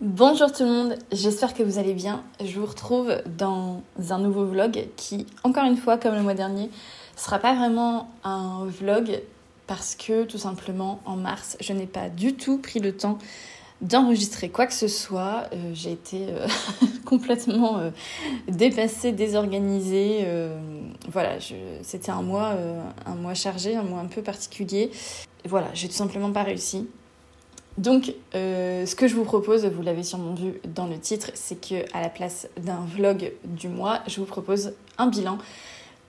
Bonjour tout le monde, j'espère que vous allez bien. Je vous retrouve dans un nouveau vlog qui, encore une fois, comme le mois dernier, sera pas vraiment un vlog parce que tout simplement en mars, je n'ai pas du tout pris le temps d'enregistrer quoi que ce soit. Euh, j'ai été euh, complètement euh, dépassée, désorganisée. voilà, c'était un mois, un mois chargé, un mois un peu particulier. voilà, j'ai tout simplement pas réussi. Donc, euh, ce que je vous propose, vous l'avez sûrement vu dans le titre, c'est que à la place d'un vlog du mois, je vous propose un bilan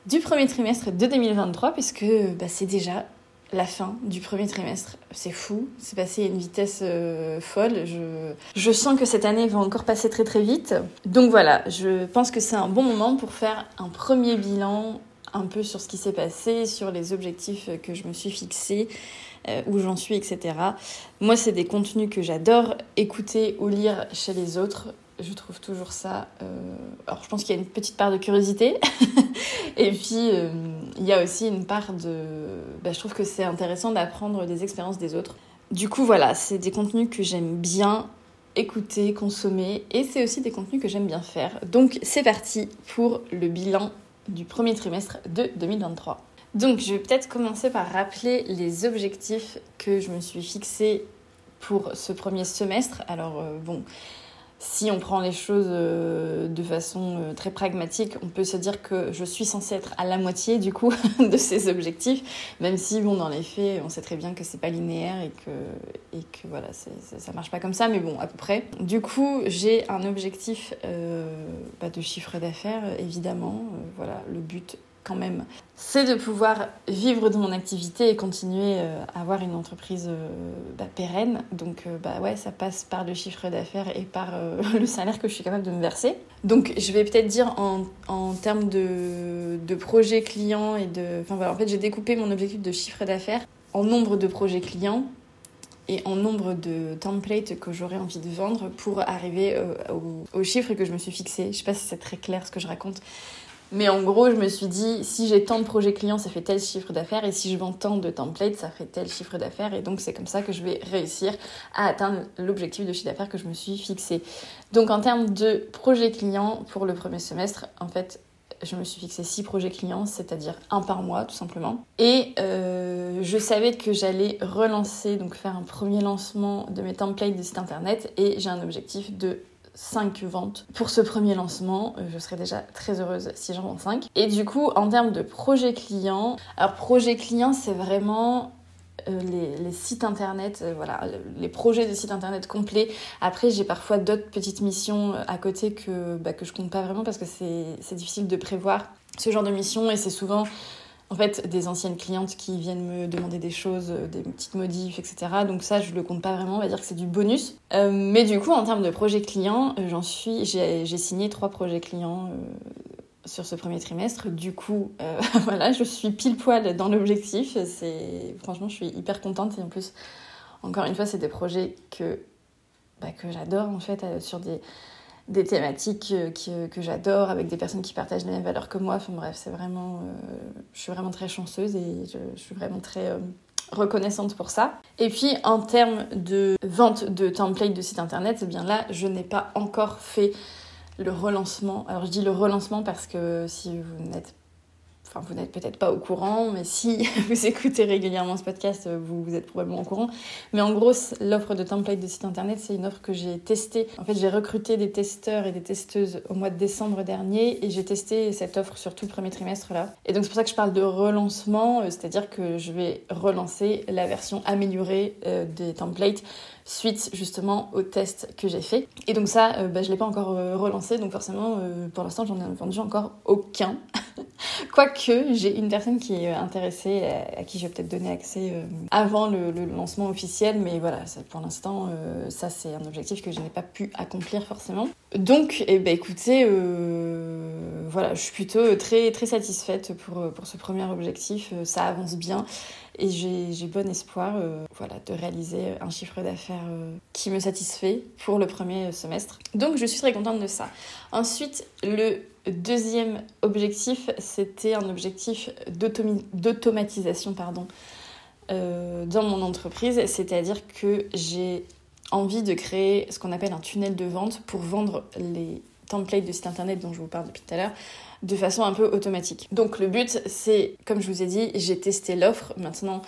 du premier trimestre de 2023, puisque bah, c'est déjà la fin du premier trimestre. C'est fou, c'est passé à une vitesse euh, folle. Je, je sens que cette année va encore passer très très vite. Donc voilà, je pense que c'est un bon moment pour faire un premier bilan un peu sur ce qui s'est passé, sur les objectifs que je me suis fixés, euh, où j'en suis, etc. Moi, c'est des contenus que j'adore écouter ou lire chez les autres. Je trouve toujours ça. Euh, alors, je pense qu'il y a une petite part de curiosité. Et puis, euh, il y a aussi une part de. Bah, je trouve que c'est intéressant d'apprendre des expériences des autres. Du coup, voilà, c'est des contenus que j'aime bien écouter, consommer. Et c'est aussi des contenus que j'aime bien faire. Donc, c'est parti pour le bilan du premier trimestre de 2023. Donc, je vais peut-être commencer par rappeler les objectifs que je me suis fixés pour ce premier semestre. Alors, euh, bon, si on prend les choses euh, de façon euh, très pragmatique, on peut se dire que je suis censée être à la moitié du coup de ces objectifs, même si bon dans les faits, on sait très bien que c'est pas linéaire et que et que voilà, ça marche pas comme ça, mais bon à peu près. Du coup, j'ai un objectif bah, de chiffre d'affaires évidemment. voilà, le but même, c'est de pouvoir vivre de mon activité et continuer euh, à avoir une entreprise euh, bah, pérenne. Donc euh, bah ouais, ça passe par le chiffre d'affaires et par le salaire que je suis capable de me verser. Donc je vais peut-être dire en, termes de, de projets clients et de... Enfin voilà, en fait j'ai découpé mon objectif de chiffre d'affaires en nombre de projets clients et en nombre de templates que j'aurais envie de vendre pour arriver au, au, chiffre que je me suis fixé. Je sais pas si c'est très clair ce que je raconte, mais en gros, je me suis dit, si j'ai tant de projets clients, ça fait tel chiffre d'affaires, et si je vends tant de templates, ça fait tel chiffre d'affaires, et donc c'est comme ça que je vais réussir à atteindre l'objectif de chiffre d'affaires que je me suis fixé. Donc en termes de projets clients pour le premier semestre, en fait, je me suis fixé 6 projets clients, c'est-à-dire un par mois tout simplement. Et euh, je savais que j'allais relancer, donc faire un premier lancement de mes templates de site internet, et j'ai un objectif de 5 ventes pour ce premier lancement. Euh, je serais déjà très heureuse si j'en vends 5. Et du coup, en termes de projet client, alors projet client, c'est vraiment euh, les, sites internet, euh, voilà, les projets de sites internet complets. Après, j'ai parfois d'autres petites missions à côté que, bah, que je compte pas vraiment parce que c'est difficile de prévoir ce genre de mission et c'est souvent en fait des anciennes clientes qui viennent me demander des choses, euh, des petites modifs, etc. Donc ça, je le compte pas vraiment, on va dire que c'est du bonus. Euh, mais du coup, en termes de projets clients, euh, j'en suis, j'ai signé trois projets clients sur ce premier trimestre. Du coup, voilà, je suis pile poil dans l'objectif. C'est franchement, je suis hyper contente et en plus, encore une fois, c'est des projets que bah, que j'adore en fait sur des des thématiques que, que j'adore, avec des personnes qui partagent les mêmes valeurs que moi. Enfin bref, c'est vraiment, euh, je suis vraiment très chanceuse et je, suis vraiment très euh, reconnaissante pour ça. Et puis en termes de vente de templates de site internet, eh bien là, je n'ai pas encore fait le relancement. Alors je dis le relancement parce que si vous n'êtes Enfin, vous n'êtes peut-être pas au courant, mais si vous écoutez régulièrement ce podcast, vous, vous êtes probablement au courant. Mais en gros, l'offre de template de site internet, c'est une offre que j'ai testée. En fait, j'ai recruté des testeurs et des testeuses au mois de décembre dernier et j'ai testé cette offre sur tout le premier trimestre là. Et donc, c'est pour ça que je parle de relancement, euh, c'est-à-dire que je vais relancer la version améliorée euh, des templates suite justement au test que j'ai fait. Et donc ça, euh, bah, je ne l'ai pas encore relancé, donc forcément, pour l'instant, j'en ai vendu encore aucun. Quoique, j'ai une personne qui est intéressée, à, qui je vais peut-être donner accès euh, avant le, lancement officiel, mais voilà, pour l'instant, euh, ça c'est un objectif que je n'ai pas pu accomplir forcément. Donc, eh ben, écoutez, euh, voilà, je suis plutôt très, très satisfaite pour, pour ce premier objectif, ça avance bien. Et j'ai bon espoir voilà, de réaliser un chiffre d'affaires qui me satisfait pour le premier semestre. Donc je suis très contente de ça. Ensuite, le deuxième objectif, c'était un objectif d'automatisation euh, dans mon entreprise, c'est-à-dire que j'ai envie de créer ce qu'on appelle un tunnel de vente pour vendre les templates de site internet dont je vous parle depuis tout à l'heure de façon un peu automatique. Donc le but, c'est, comme je vous ai dit, j'ai testé l'offre. Maintenant,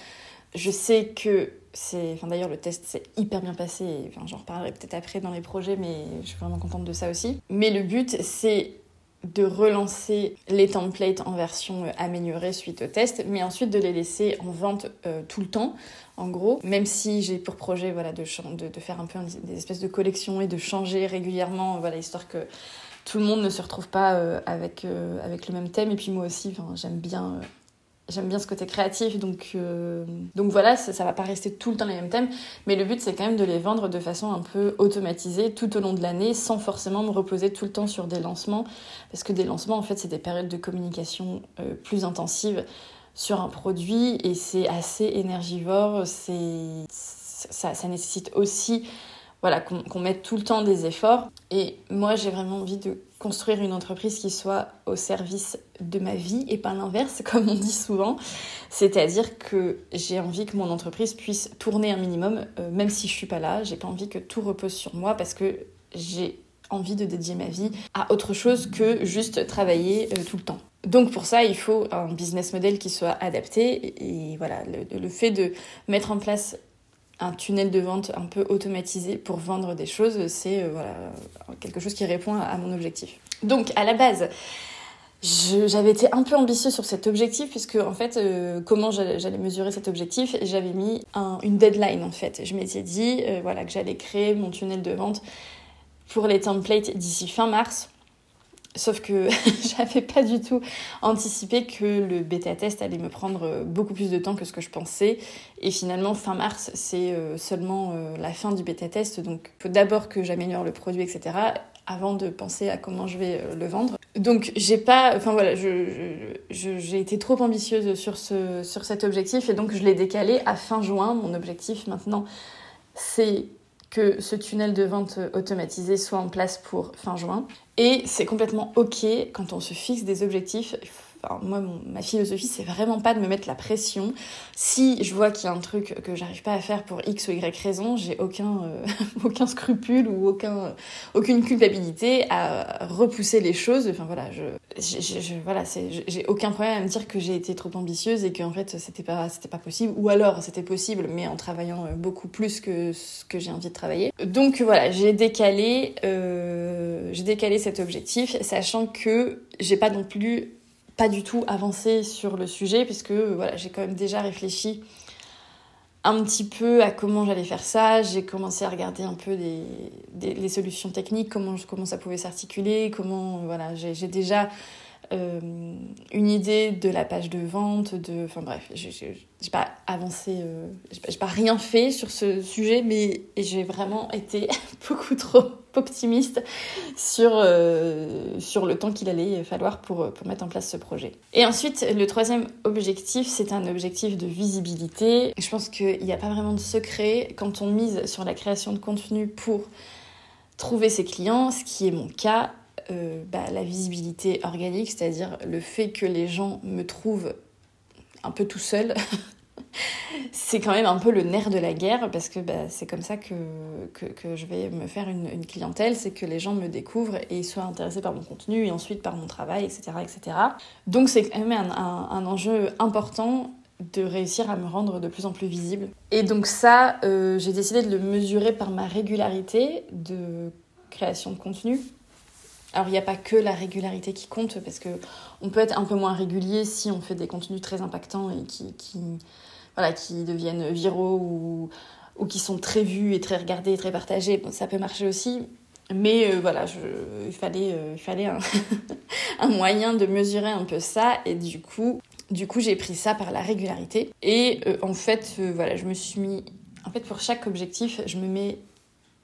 je sais que c'est. Enfin, d'ailleurs, le test s'est hyper bien passé. Enfin, j'en reparlerai peut-être après dans les projets, mais je suis vraiment contente de ça aussi. Mais le but, c'est de relancer les templates en version euh, améliorée suite au test, mais ensuite de les laisser en vente euh, tout le temps, en gros, même si j'ai pour projet voilà, de, faire un peu des espèces de collections et de changer régulièrement, voilà, histoire que tout le monde ne se retrouve pas euh, avec le même thème. Et puis moi aussi, j'aime bien J'aime bien ce côté créatif, donc, euh, donc voilà, ça, ça va pas rester tout le temps les mêmes thèmes, mais le but c'est quand même de les vendre de façon un peu automatisée tout au long de l'année, sans forcément me reposer tout le temps sur des lancements, parce que des lancements en fait c'est des périodes de communication euh, plus intensives sur un produit et c'est assez énergivore, c'est ça, ça nécessite aussi voilà, qu'on mette tout le temps des efforts. Et moi, j'ai vraiment envie de construire une entreprise qui soit au service de ma vie et pas l'inverse, comme on dit souvent. C'est-à-dire que j'ai envie que mon entreprise puisse tourner un minimum, euh, même si je suis pas là. J'ai pas envie que tout repose sur moi parce que j'ai envie de dédier ma vie à autre chose que juste travailler euh, tout le temps. Donc pour ça, il faut un business model qui soit adapté et voilà, le fait de mettre en place un tunnel de vente un peu automatisé pour vendre des choses, c'est euh, voilà, quelque chose qui répond à, mon objectif. Donc à la base, j'avais été un peu ambitieuse sur cet objectif puisque en fait euh, comment j'allais mesurer cet objectif j'avais mis une deadline en fait je m'étais dit euh, voilà que j'allais créer mon tunnel de vente pour les templates d'ici fin mars Sauf que j'avais pas du tout anticipé que le bêta test allait me prendre beaucoup plus de temps que ce que je pensais. Et finalement, fin mars, c'est euh, seulement euh, la fin du bêta test. Donc, il faut d'abord que j'améliore le produit, etc. avant de penser à comment je vais euh, le vendre. Donc, j'ai pas. Enfin voilà, j'ai été trop ambitieuse sur, ce, sur cet objectif et donc je l'ai décalé à fin juin. Mon objectif maintenant, c'est que ce tunnel de vente automatisé soit en place pour fin juin. Et c'est complètement ok quand on se fixe des objectifs moi, ma philosophie, c'est vraiment pas de me mettre la pression. Si je vois qu'il y a un truc que j'arrive pas à faire pour X ou Y raison, j'ai aucun, euh, aucun scrupule ou aucun, aucune culpabilité à repousser les choses. Enfin voilà, je, je, j'ai aucun problème à me dire que j'ai été trop ambitieuse et qu'en fait c'était pas, pas possible. Ou alors c'était possible, mais en travaillant euh, beaucoup plus que ce que j'ai envie de travailler. Donc voilà, j'ai décalé, euh, décalé cet objectif, sachant que j'ai pas non plus pas du tout avancé sur le sujet, puisque voilà, j'ai quand même déjà réfléchi un petit peu à comment j'allais faire ça. J'ai commencé à regarder un peu des, les solutions techniques, comment, comment ça pouvait s'articuler, comment voilà, j'ai déjà euh, une idée de la page de vente, de, enfin bref, j'ai pas avancé, euh, j'ai pas rien fait sur ce sujet, mais j'ai vraiment été beaucoup trop optimiste sur, euh, sur le temps qu'il allait falloir pour, pour mettre en place ce projet. Et ensuite, le troisième objectif, c'est un objectif de visibilité. Je pense qu'il n'y a pas vraiment de secret quand on mise sur la création de contenu pour trouver ses clients, ce qui est mon cas. Euh, bah, la visibilité organique, c'est-à-dire le fait que les gens me trouvent un peu tout seul c'est quand même un peu le nerf de la guerre parce que bah, c'est comme ça que, je vais me faire une, clientèle, c'est que les gens me découvrent et soient intéressés par mon contenu et ensuite par mon travail, etc. etc. Donc c'est quand même un, un, enjeu important de réussir à me rendre de plus en plus visible. Et donc ça, euh, j'ai décidé de le mesurer par ma régularité de création de contenu. Alors il n'y a pas que la régularité qui compte parce que on peut être un peu moins régulier si on fait des contenus très impactants et qui, qui voilà, qui deviennent viraux ou, ou qui sont très vus et très regardés et très partagés. Ça peut marcher aussi. Mais euh, voilà, il fallait, euh, il fallait un, un, moyen de mesurer un peu ça. Et du coup, du coup j'ai pris ça par la régularité. Et euh, en fait, voilà, je me suis mis... En fait, pour chaque objectif, je me mets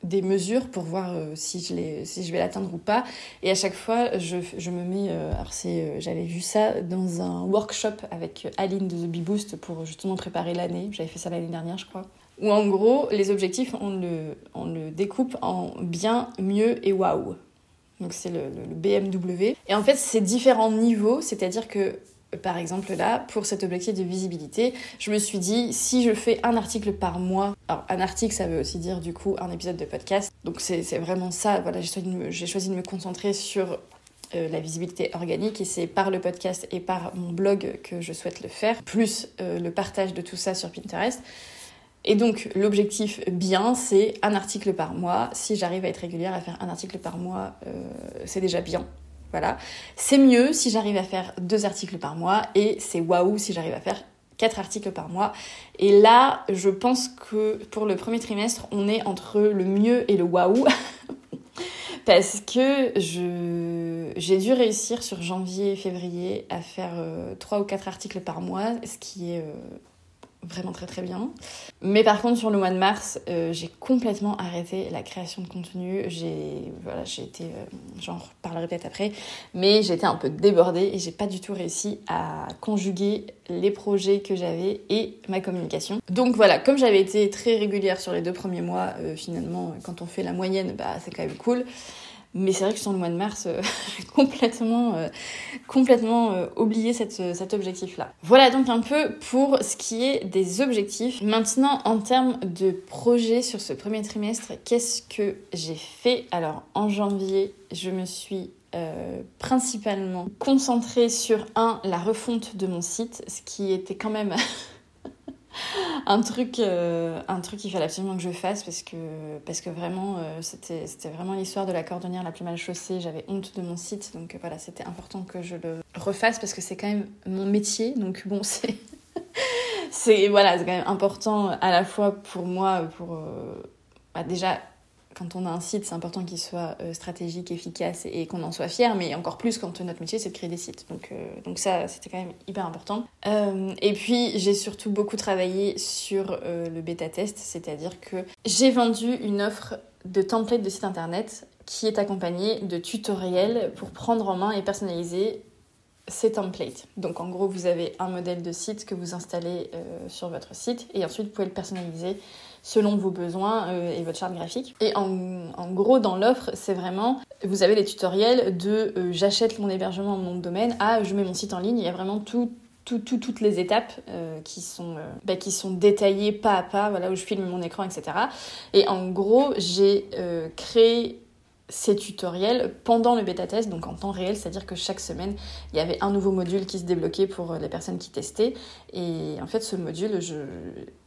des mesures pour voir euh, si, je si je vais l'atteindre ou pas. Et à chaque fois, je, je me mets. Euh, alors, euh, j'avais vu ça dans un workshop avec Aline de The Bee Boost pour justement préparer l'année. J'avais fait ça l'année dernière, je crois. Où en gros, les objectifs, on le, on le découpe en bien, mieux et waouh. Donc, c'est le, le BMW. Et en fait, c'est différents niveaux, c'est-à-dire que par exemple là, pour cet objectif de visibilité, je me suis dit, si je fais un article par mois, alors un article ça veut aussi dire du coup un épisode de podcast, donc c'est vraiment ça, voilà, j'ai choisi, de me concentrer sur euh, la visibilité organique et c'est par le podcast et par mon blog que je souhaite le faire, plus euh, le partage de tout ça sur Pinterest. Et donc l'objectif bien, c'est un article par mois. Si j'arrive à être régulière à faire un article par mois, euh, c'est déjà bien. Voilà. C'est mieux si j'arrive à faire deux articles par mois et c'est waouh si j'arrive à faire quatre articles par mois. Et là, je pense que pour le premier trimestre, on est entre le mieux et le waouh. Parce que j'ai dû réussir sur janvier et février à faire euh, trois ou quatre articles par mois, ce qui est euh, vraiment très très bien. Mais par contre sur le mois de mars, euh, j'ai complètement arrêté la création de contenu. J'ai voilà, j'ai été euh, j'en reparlerai peut-être après, mais été un peu débordée et j'ai pas du tout réussi à conjuguer les projets que j'avais et ma communication. Donc voilà, comme j'avais été très régulière sur les deux premiers mois, euh, finalement quand on fait la moyenne, bah c'est quand même cool. Mais c'est vrai que sur le mois de mars, euh, j'ai complètement, euh, euh, oublié cet objectif-là. Voilà donc un peu pour ce qui est des objectifs. Maintenant, en termes de projets sur ce premier trimestre, qu'est-ce que j'ai fait? Alors, en janvier, je me suis principalement concentrée sur un, la refonte de mon site, ce qui était quand même un truc euh, un truc qu'il fallait absolument que je fasse parce que parce que vraiment euh, c'était c'était vraiment l'histoire de la cordonnière la plus mal chaussée. J'avais honte de mon site donc euh, voilà c'était important que je le refasse parce que c'est quand même mon métier. Donc bon c'est c'est voilà c'est quand même important à la fois pour moi pour bah, déjà quand on a un site, c'est important qu'il soit euh, stratégique, efficace et, qu'on en soit fier, mais encore plus quand notre métier c'est de créer des sites. Donc, euh, ça, c'était quand même hyper important. Euh, et puis, j'ai surtout beaucoup travaillé sur le bêta test, c'est-à-dire que j'ai vendu une offre de template de site internet qui est accompagnée de tutoriels pour prendre en main et personnaliser ces templates. Donc en gros, vous avez un modèle de site que vous installez sur votre site et ensuite vous pouvez le personnaliser selon vos besoins euh, et votre charte graphique. Et en, gros, dans l'offre, c'est vraiment, vous avez les tutoriels de euh, j'achète mon hébergement de domaine à je mets mon site en ligne. Il y a vraiment tout, toutes les étapes euh, qui, sont, bah, qui sont détaillées pas à pas, voilà, où je filme mon écran, etc. Et en gros, j'ai créé ces tutoriels pendant le bêta test, donc en temps réel, c'est-à-dire que chaque semaine, il y avait un nouveau module qui se débloquait pour les personnes qui testaient. Et en fait, ce module, je...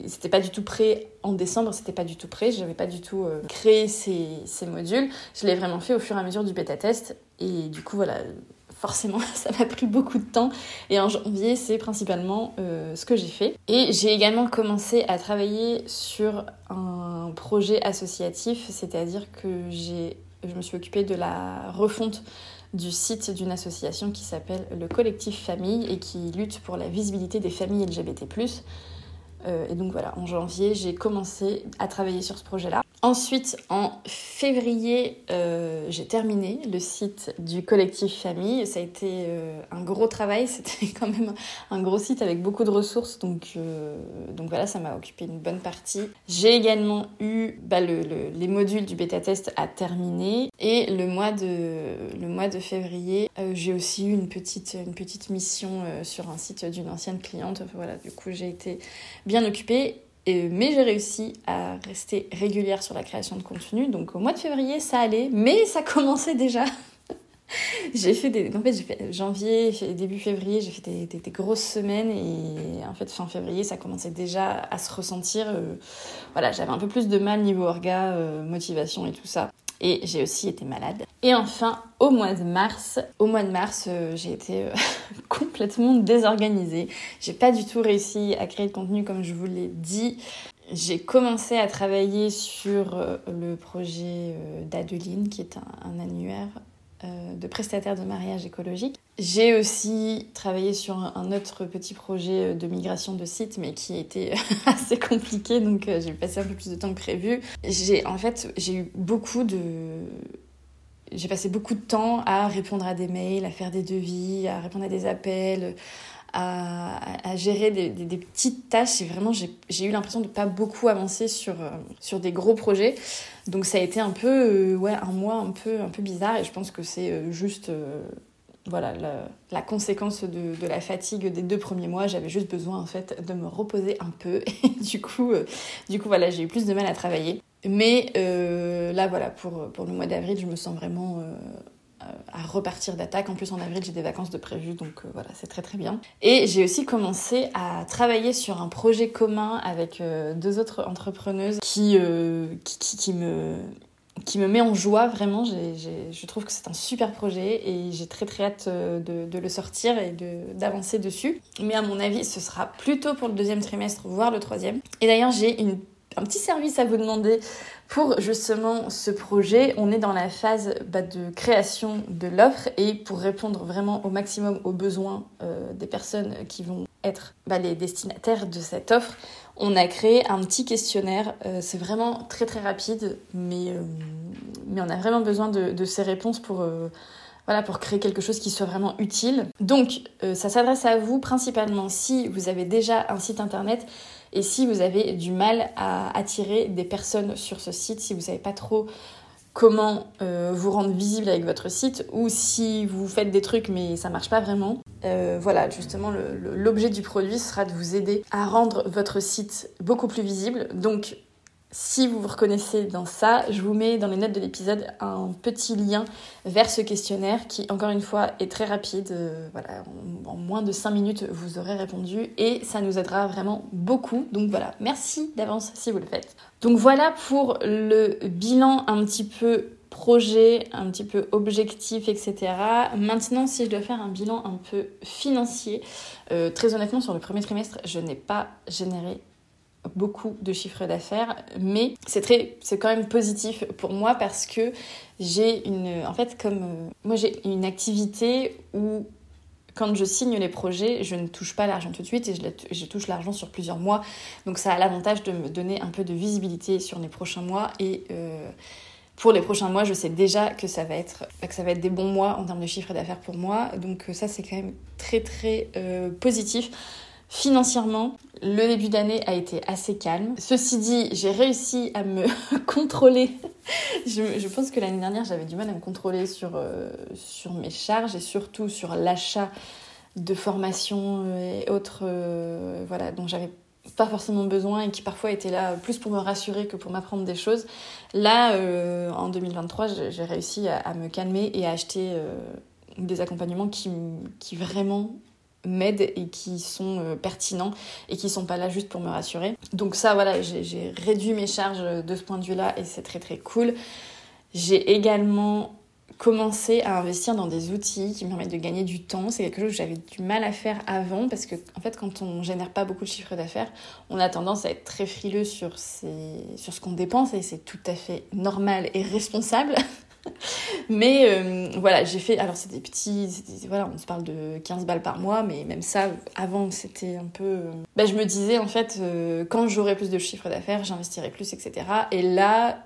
c'était pas du tout prêt en décembre, c'était pas du tout prêt, j'avais pas du tout euh, créé ces, ces modules. Je l'ai vraiment fait au fur et à mesure du bêta test. Et du coup, voilà, forcément, ça m'a pris beaucoup de temps. Et en janvier, c'est principalement euh, ce que j'ai fait. Et j'ai également commencé à travailler sur un projet associatif, c'est-à-dire que j'ai je me suis occupée de la refonte du site d'une association qui s'appelle le Collectif Famille et qui lutte pour la visibilité des familles LGBT. Euh, et donc voilà, en janvier, j'ai commencé à travailler sur ce projet-là. Ensuite, en février, euh, j'ai terminé le site du collectif Famille. Ça a été euh, un gros travail, c'était quand même un gros site avec beaucoup de ressources, donc, donc voilà, ça m'a occupé une bonne partie. J'ai également eu bah, le, les modules du bêta-test à terminer et le mois de, le mois de février, j'ai aussi eu une petite, une petite mission sur un site d'une ancienne cliente. Voilà, du coup, j'ai été bien occupée mais j'ai réussi à rester régulière sur la création de contenu. Donc au mois de février, ça allait, mais ça commençait déjà. j'ai fait des. En fait, janvier, début février, j'ai fait des, des, grosses semaines et en fait, fin février, ça commençait déjà à se ressentir. Euh, voilà, j'avais un peu plus de mal niveau orga, euh, motivation et tout ça et j'ai aussi été malade. Et enfin, au mois de mars, au mois de mars, euh, j'ai été euh, complètement désorganisée. J'ai pas du tout réussi à créer de contenu comme je vous l'ai dit. J'ai commencé à travailler sur euh, le projet d'Adeline, qui est un annuaire de prestataire de mariage écologique. J'ai aussi travaillé sur un autre petit projet de migration de site, mais qui était assez compliqué, donc euh, j'ai passé un peu plus de temps que prévu. J'ai en fait j'ai eu beaucoup de j'ai passé beaucoup de temps à répondre à des mails, à faire des devis, à répondre à des appels, à, gérer des, petites tâches et vraiment j'ai eu l'impression de pas beaucoup avancer sur, euh, sur des gros projets. Donc ça a été un peu euh, ouais, un mois un peu, un peu bizarre et je pense que c'est euh, juste voilà, la, conséquence de, de, la fatigue des deux premiers mois. J'avais juste besoin en fait de me reposer un peu et du coup, du coup voilà, j'ai eu plus de mal à travailler. Mais là voilà, pour, pour le mois d'avril, je me sens vraiment à repartir d'attaque. En plus, en avril, j'ai des vacances de prévues, donc euh, voilà, c'est très très bien. Et j'ai aussi commencé à travailler sur un projet commun avec euh, deux autres entrepreneuses qui, qui, qui, me qui me met en joie vraiment. je trouve que c'est un super projet et j'ai très très hâte de, de le sortir et d'avancer dessus. Mais à mon avis, ce sera plutôt pour le deuxième trimestre, voire le troisième. Et d'ailleurs, j'ai une un petit service à vous demander pour justement ce projet. On est dans la phase bah, de création de l'offre et pour répondre vraiment au maximum aux besoins euh, des personnes qui vont être bah, les destinataires de cette offre, on a créé un petit questionnaire. Euh, c'est vraiment très très rapide, mais, euh, on a vraiment besoin de, de ces réponses pour voilà, pour créer quelque chose qui soit vraiment utile. Donc, ça s'adresse à vous principalement si vous avez déjà un site internet et si vous avez du mal à attirer des personnes sur ce site, si vous ne savez pas trop comment euh, vous rendre visible avec votre site ou si vous faites des trucs mais ça marche pas vraiment. Euh, voilà, justement, l'objet du produit sera de vous aider à rendre votre site beaucoup plus visible. Donc, si vous vous reconnaissez dans ça, je vous mets dans les notes de l'épisode un petit lien vers ce questionnaire qui, encore une fois, est très rapide. Euh, en, moins de 5 minutes, vous aurez répondu et ça nous aidera vraiment beaucoup. Donc voilà, merci d'avance si vous le faites. Donc voilà pour le bilan un petit peu projet, un petit peu objectif, etc. Maintenant, si je dois faire un bilan un peu financier, euh, très honnêtement, sur le premier trimestre, je n'ai pas généré beaucoup de chiffres d'affaires, mais c'est très, c'est quand même positif pour moi parce que j'ai une, en fait, comme euh, moi j'ai une activité où quand je signe les projets, je ne touche pas l'argent tout de suite et je, touche l'argent sur plusieurs mois. Donc ça a l'avantage de me donner un peu de visibilité sur les prochains mois et euh, pour les prochains mois, je sais déjà que ça va être que ça va être des bons mois en termes de chiffre d'affaires pour moi. Donc ça c'est quand même très très euh, positif. Financièrement, le début d'année a été assez calme. Ceci dit, j'ai réussi à me contrôler. je, pense que l'année dernière, j'avais du mal à me contrôler sur, euh, sur mes charges et surtout sur l'achat de formations et autres euh, voilà, dont j'avais pas forcément besoin et qui parfois étaient là plus pour me rassurer que pour m'apprendre des choses. Là, euh, en 2023, j'ai réussi à, me calmer et à acheter des accompagnements qui, qui vraiment m'aident et qui sont euh, pertinents et qui sont pas là juste pour me rassurer. Donc ça voilà, j'ai réduit mes charges de ce point de vue-là et c'est très très cool. J'ai également commencé à investir dans des outils qui me permettent de gagner du temps. C'est quelque chose que j'avais du mal à faire avant parce que en fait quand on génère pas beaucoup de chiffre d'affaires, on a tendance à être très frileux sur, sur ce qu'on dépense et c'est tout à fait normal et responsable. mais euh, voilà, j'ai fait. Alors, c'est des petits. Voilà, on se parle de 15 balles par mois, mais même ça, avant, c'était un peu. Euh, bah, je me disais, en fait, euh, quand j'aurai plus de chiffre d'affaires, j'investirai plus, etc. Et là,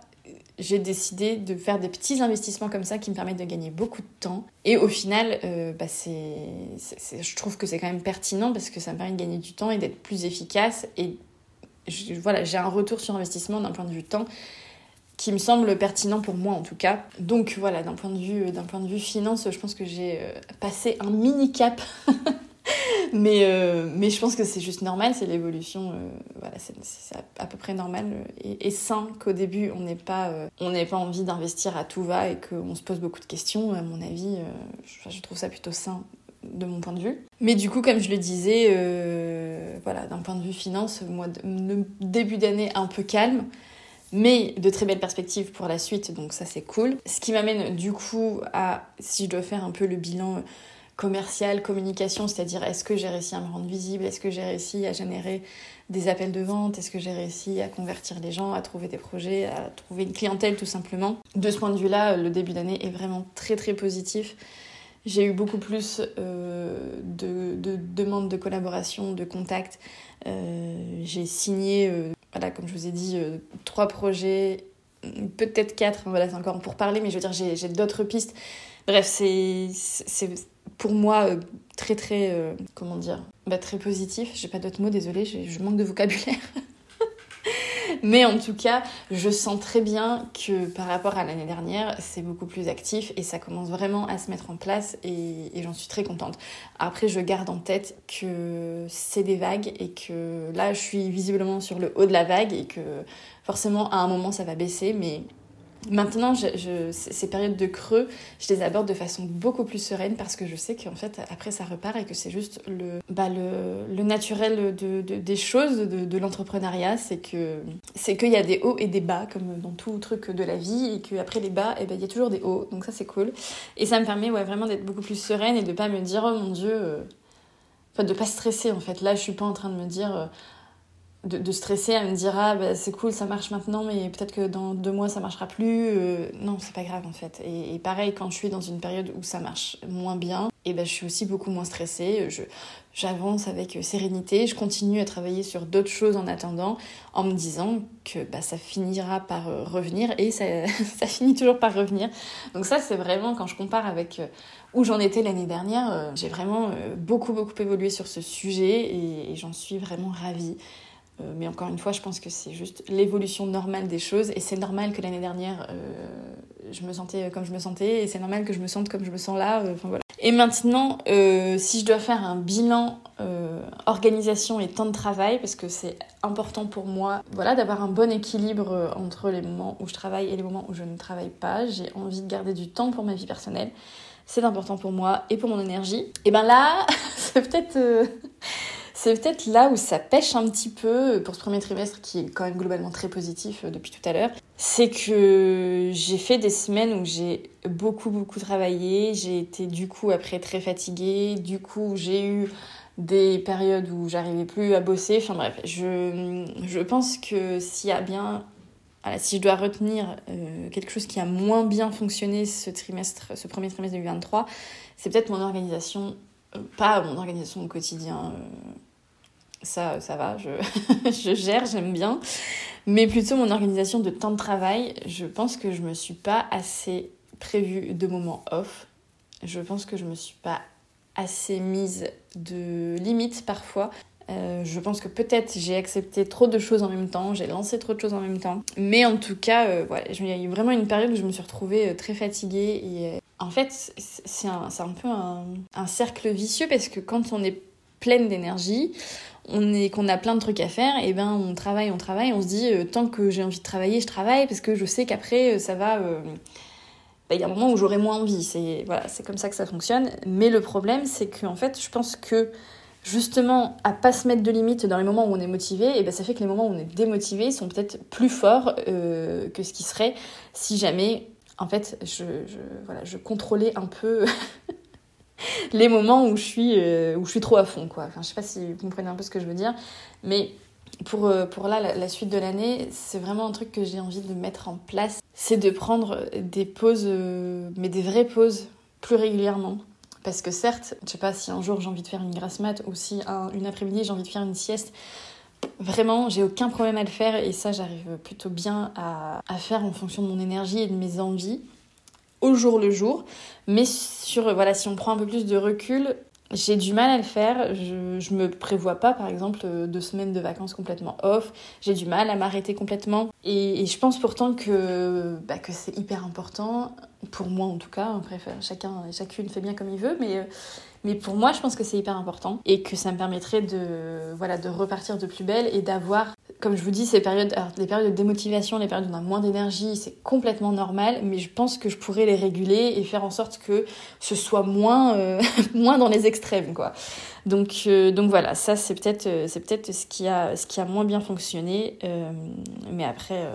j'ai décidé de faire des petits investissements comme ça qui me permettent de gagner beaucoup de temps. Et au final, bah c'est, je trouve que c'est quand même pertinent parce que ça me permet de gagner du temps et d'être plus efficace. Et voilà, j'ai un retour sur investissement d'un point de vue temps qui me semble pertinent pour moi en tout cas. Donc voilà, d'un point de vue d'un point de vue finance, je pense que j'ai euh, passé un mini cap. mais, euh, mais je pense que c'est juste normal, c'est l'évolution, euh, voilà, c'est à peu près normal et, sain qu'au début on n'ait pas, on n'ait pas envie d'investir à tout va et qu'on se pose beaucoup de questions. À mon avis, je, trouve ça plutôt sain de mon point de vue. Mais du coup, comme je le disais, voilà, d'un point de vue finance, moi, début d'année un peu calme mais de très belles perspectives pour la suite, donc ça c'est cool. Ce qui m'amène du coup à, si je dois faire un peu le bilan commercial, communication, c'est-à-dire est-ce que j'ai réussi à me rendre visible, est-ce que j'ai réussi à générer des appels de vente, est-ce que j'ai réussi à convertir les gens, à trouver des projets, à trouver une clientèle tout simplement? De ce point de vue-là, le début d'année est vraiment très très positif. J'ai eu beaucoup plus euh, de, demandes de collaboration, de contacts. Euh, j'ai signé euh, voilà, comme je vous ai dit, euh, trois projets, peut-être quatre, voilà, c'est encore pour parler, mais je veux dire, j'ai d'autres pistes. Bref, c'est pour moi euh, très, très, euh, comment dire, bah, très positif. J'ai pas d'autres mots, désolée, je manque de vocabulaire. Mais en tout cas, je sens très bien que par rapport à l'année dernière, c'est beaucoup plus actif et ça commence vraiment à se mettre en place et, j'en suis très contente. Après, je garde en tête que c'est des vagues et que là, je suis visiblement sur le haut de la vague et que forcément, à un moment, ça va baisser, mais Maintenant, ces périodes de creux, je les aborde de façon beaucoup plus sereine parce que je sais qu'en fait, après, ça repart et que c'est juste le, bah, le, naturel de, de, des choses de, l'entrepreneuriat. C'est que c'est qu'il y a des hauts et des bas, comme dans tout truc de la vie, et qu'après les bas, eh ben, il y a toujours des hauts. Donc ça, c'est cool. Et ça me permet ouais, vraiment d'être beaucoup plus sereine et de pas me dire, oh mon Dieu... Euh... Enfin, de pas stresser en fait. Là, je suis pas en train de me dire euh, de, stresser elle me dire ah bah, c'est cool ça marche maintenant mais peut-être que dans deux mois ça marchera plus. Euh, non c'est pas grave en fait. Et, pareil quand je suis dans une période où ça marche moins bien et ben je suis aussi beaucoup moins stressée. Je j'avance avec sérénité. Je continue à travailler sur d'autres choses en attendant en me disant que bah, ça finira par euh, revenir. Et ça, ça finit toujours par revenir. Donc ça c'est vraiment quand je compare avec euh, où j'en étais l'année dernière j'ai vraiment beaucoup beaucoup évolué sur ce sujet et j'en suis vraiment ravie euh, mais encore une fois, je pense que c'est juste l'évolution normale des choses. Et c'est normal que l'année dernière, euh, je me sentais comme je me sentais. Et c'est normal que je me sente comme je me sens là. Euh, enfin, voilà. Et maintenant, si je dois faire un bilan organisation et temps de travail, parce que c'est important pour moi voilà, d'avoir un bon équilibre entre les moments où je travaille et les moments où je ne travaille pas. J'ai envie de garder du temps pour ma vie personnelle. C'est important pour moi et pour mon énergie. Et ben là, c'est peut-être c'est peut-être là où ça pêche un petit peu pour ce premier trimestre qui est quand même globalement très positif euh, depuis tout à l'heure. C'est que j'ai fait des semaines où j'ai beaucoup beaucoup travaillé, j'ai été du coup après très fatiguée, du coup j'ai eu des périodes où j'arrivais plus à bosser, enfin bref, je, pense que s'il y a bien si je dois retenir euh, quelque chose qui a moins bien fonctionné ce trimestre, ce premier trimestre 2023, c'est peut-être mon organisation, euh, pas mon organisation au quotidien, ça, ça va, je, je gère, j'aime bien. Mais plutôt mon organisation de temps de travail, je pense que je me suis pas assez prévu de moments off. Je pense que je me suis pas assez mise de limites parfois. Euh, je pense que peut-être j'ai accepté trop de choses en même temps, j'ai lancé trop de choses en même temps. Mais en tout cas, euh, voilà, il y a eu vraiment une période où je me suis retrouvée euh, très fatiguée. Et en fait, c'est un, un, peu un, un cercle vicieux parce que quand on est pleine d'énergie, on est qu'on a plein de trucs à faire, et ben on travaille, on travaille, on se dit euh, tant que j'ai envie de travailler, je travaille parce que je sais qu'après euh, ça va. Euh, bah, il y a un moment où j'aurai moins envie. C'est voilà, c'est comme ça que ça fonctionne. Mais le problème, c'est que en fait, je pense que justement à pas se mettre de limites dans les moments où on est motivé, et ben ça fait que les moments où on est démotivé sont peut-être plus forts que ce qui serait si jamais en fait je, je voilà je contrôlais un peu les moments où je suis, euh, où je suis trop à fond, quoi. Enfin, je sais pas si vous comprenez un peu ce que je veux dire, mais pour, euh, pour là, la, suite de l'année, c'est vraiment un truc que j'ai envie de mettre en place. C'est de prendre des pauses, euh, mais des vraies pauses, plus régulièrement. Parce que certes, je sais pas si un jour j'ai envie de faire une grasse mat ou si une après-midi j'ai envie de faire une sieste, Vraiment, j'ai aucun problème à le faire et ça, j'arrive plutôt bien à, à, faire en fonction de mon énergie et de mes envies au jour le jour. Mais sur, voilà, si on prend un peu plus de recul, j'ai du mal à le faire. Je, je me prévois pas, par exemple, deux semaines de vacances complètement off. J'ai du mal à m'arrêter complètement. Et, je pense pourtant que, bah, que c'est hyper important, pour moi en tout cas. Chacun, chacune fait bien comme il veut, mais mais pour moi, je pense que c'est hyper important et que ça me permettrait de, voilà, de repartir de plus belle et d'avoir, comme je vous dis, ces périodes, alors, les périodes de démotivation, les périodes où on a moins d'énergie, c'est complètement normal, mais je pense que je pourrais les réguler et faire en sorte que ce soit moins, euh, moins dans les extrêmes, quoi. Donc, euh, donc voilà, ça c'est peut-être, euh, c'est peut-être ce qui a, ce qui a moins bien fonctionné, mais après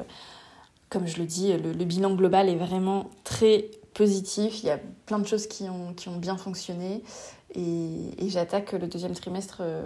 comme je le dis, le, bilan global est vraiment très positif. Il y a plein de choses qui ont, bien fonctionné. Et, j'attaque le deuxième trimestre euh,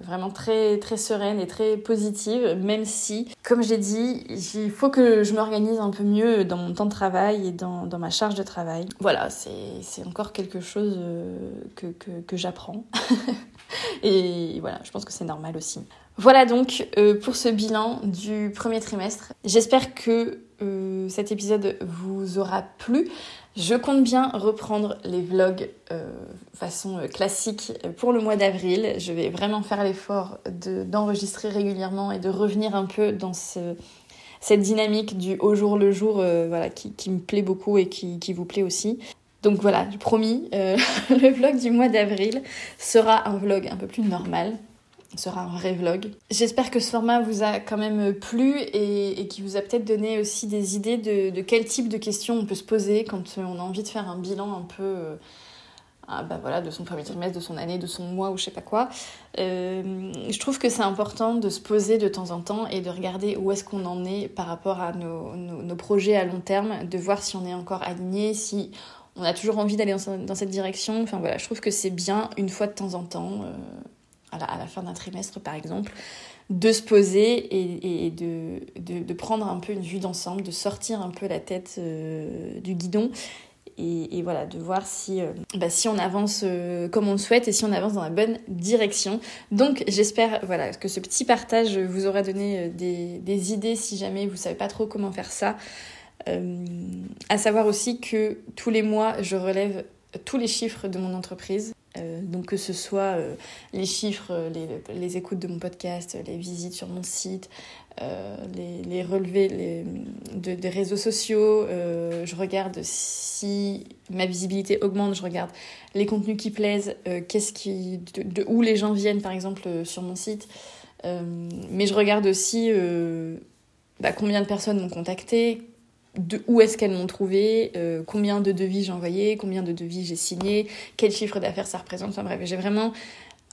vraiment très, très sereine et très positive, même si, comme j'ai dit, il faut que je m'organise un peu mieux dans mon temps de travail et dans, ma charge de travail. Voilà, c'est encore quelque chose euh, que j'apprends. et voilà, je pense que c'est normal aussi. Voilà donc euh, pour ce bilan du premier trimestre. J'espère que euh, cet épisode vous aura plu. Je compte bien reprendre les vlogs euh, façon classique pour le mois d'avril. Je vais vraiment faire l'effort d'enregistrer régulièrement et de revenir un peu dans cette dynamique du au jour le jour voilà, qui, me plaît beaucoup et qui, vous plaît aussi. Donc voilà, promis, le vlog du mois d'avril sera un vlog un peu plus normal, sera un vrai vlog. J'espère que ce format vous a quand même plu et, et qui vous a peut-être donné aussi des idées de, quel type de questions on peut se poser quand on a envie de faire un bilan un peu euh, ah, bah voilà, de son premier trimestre, de son année, de son mois ou je sais pas quoi. Euh, je trouve que c'est important de se poser de temps en temps et de regarder où est-ce qu'on en est par rapport à nos, projets à long terme, de voir si on est encore aligné, si on a toujours envie d'aller dans, cette direction. Enfin voilà, je trouve que c'est bien une fois de temps en temps. Euh, à la, fin d'un trimestre par exemple, de se poser et, de, prendre un peu une vue d'ensemble, de sortir un peu la tête euh, du guidon et, voilà, de voir si, euh, bah, on avance euh, comme on le souhaite et si on avance dans la bonne direction. Donc j'espère que ce petit partage vous aura donné des, idées si jamais vous savez pas trop comment faire ça. à savoir aussi que tous les mois, je relève tous les chiffres de mon entreprise. Euh, donc que ce soit euh, les chiffres, euh, les, écoutes de mon podcast, les visites sur mon site, les, relevés des réseaux sociaux, je regarde si ma visibilité augmente, je regarde les contenus qui plaisent, qu'est-ce qui, de, où les gens viennent par exemple sur mon site. mais je regarde aussi bah, combien de personnes m'ont contacté, de où est-ce qu'elles m'ont trouvé, euh, combien de devis j'ai envoyé, combien de devis j'ai signé, quel chiffre d'affaires ça représente. Enfin bref, j'ai vraiment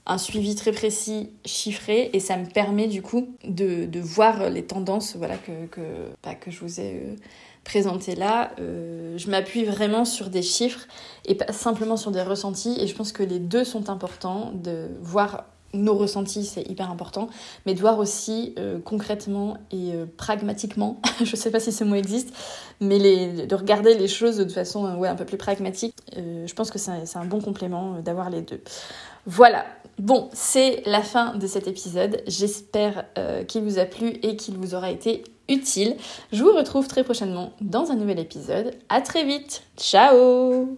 un suivi très précis, chiffré, et ça me permet du coup de, voir les tendances voilà, que, que, bah, que je vous ai euh, présentées là. Euh, je m'appuie vraiment sur des chiffres et pas simplement sur des ressentis, et je pense que les deux sont importants, de voir nos ressentis, c'est hyper important, mais de voir aussi euh, concrètement et euh, pragmatiquement, je sais pas si ce mot existe, mais les, de regarder les choses de façon euh, ouais, un peu plus pragmatique, je pense que c'est un, bon complément d'avoir les deux. Voilà, bon, c'est la fin de cet épisode. J'espère qu'il vous a plu et qu'il vous aura été utile. Je vous retrouve très prochainement dans un nouvel épisode. À très vite. Ciao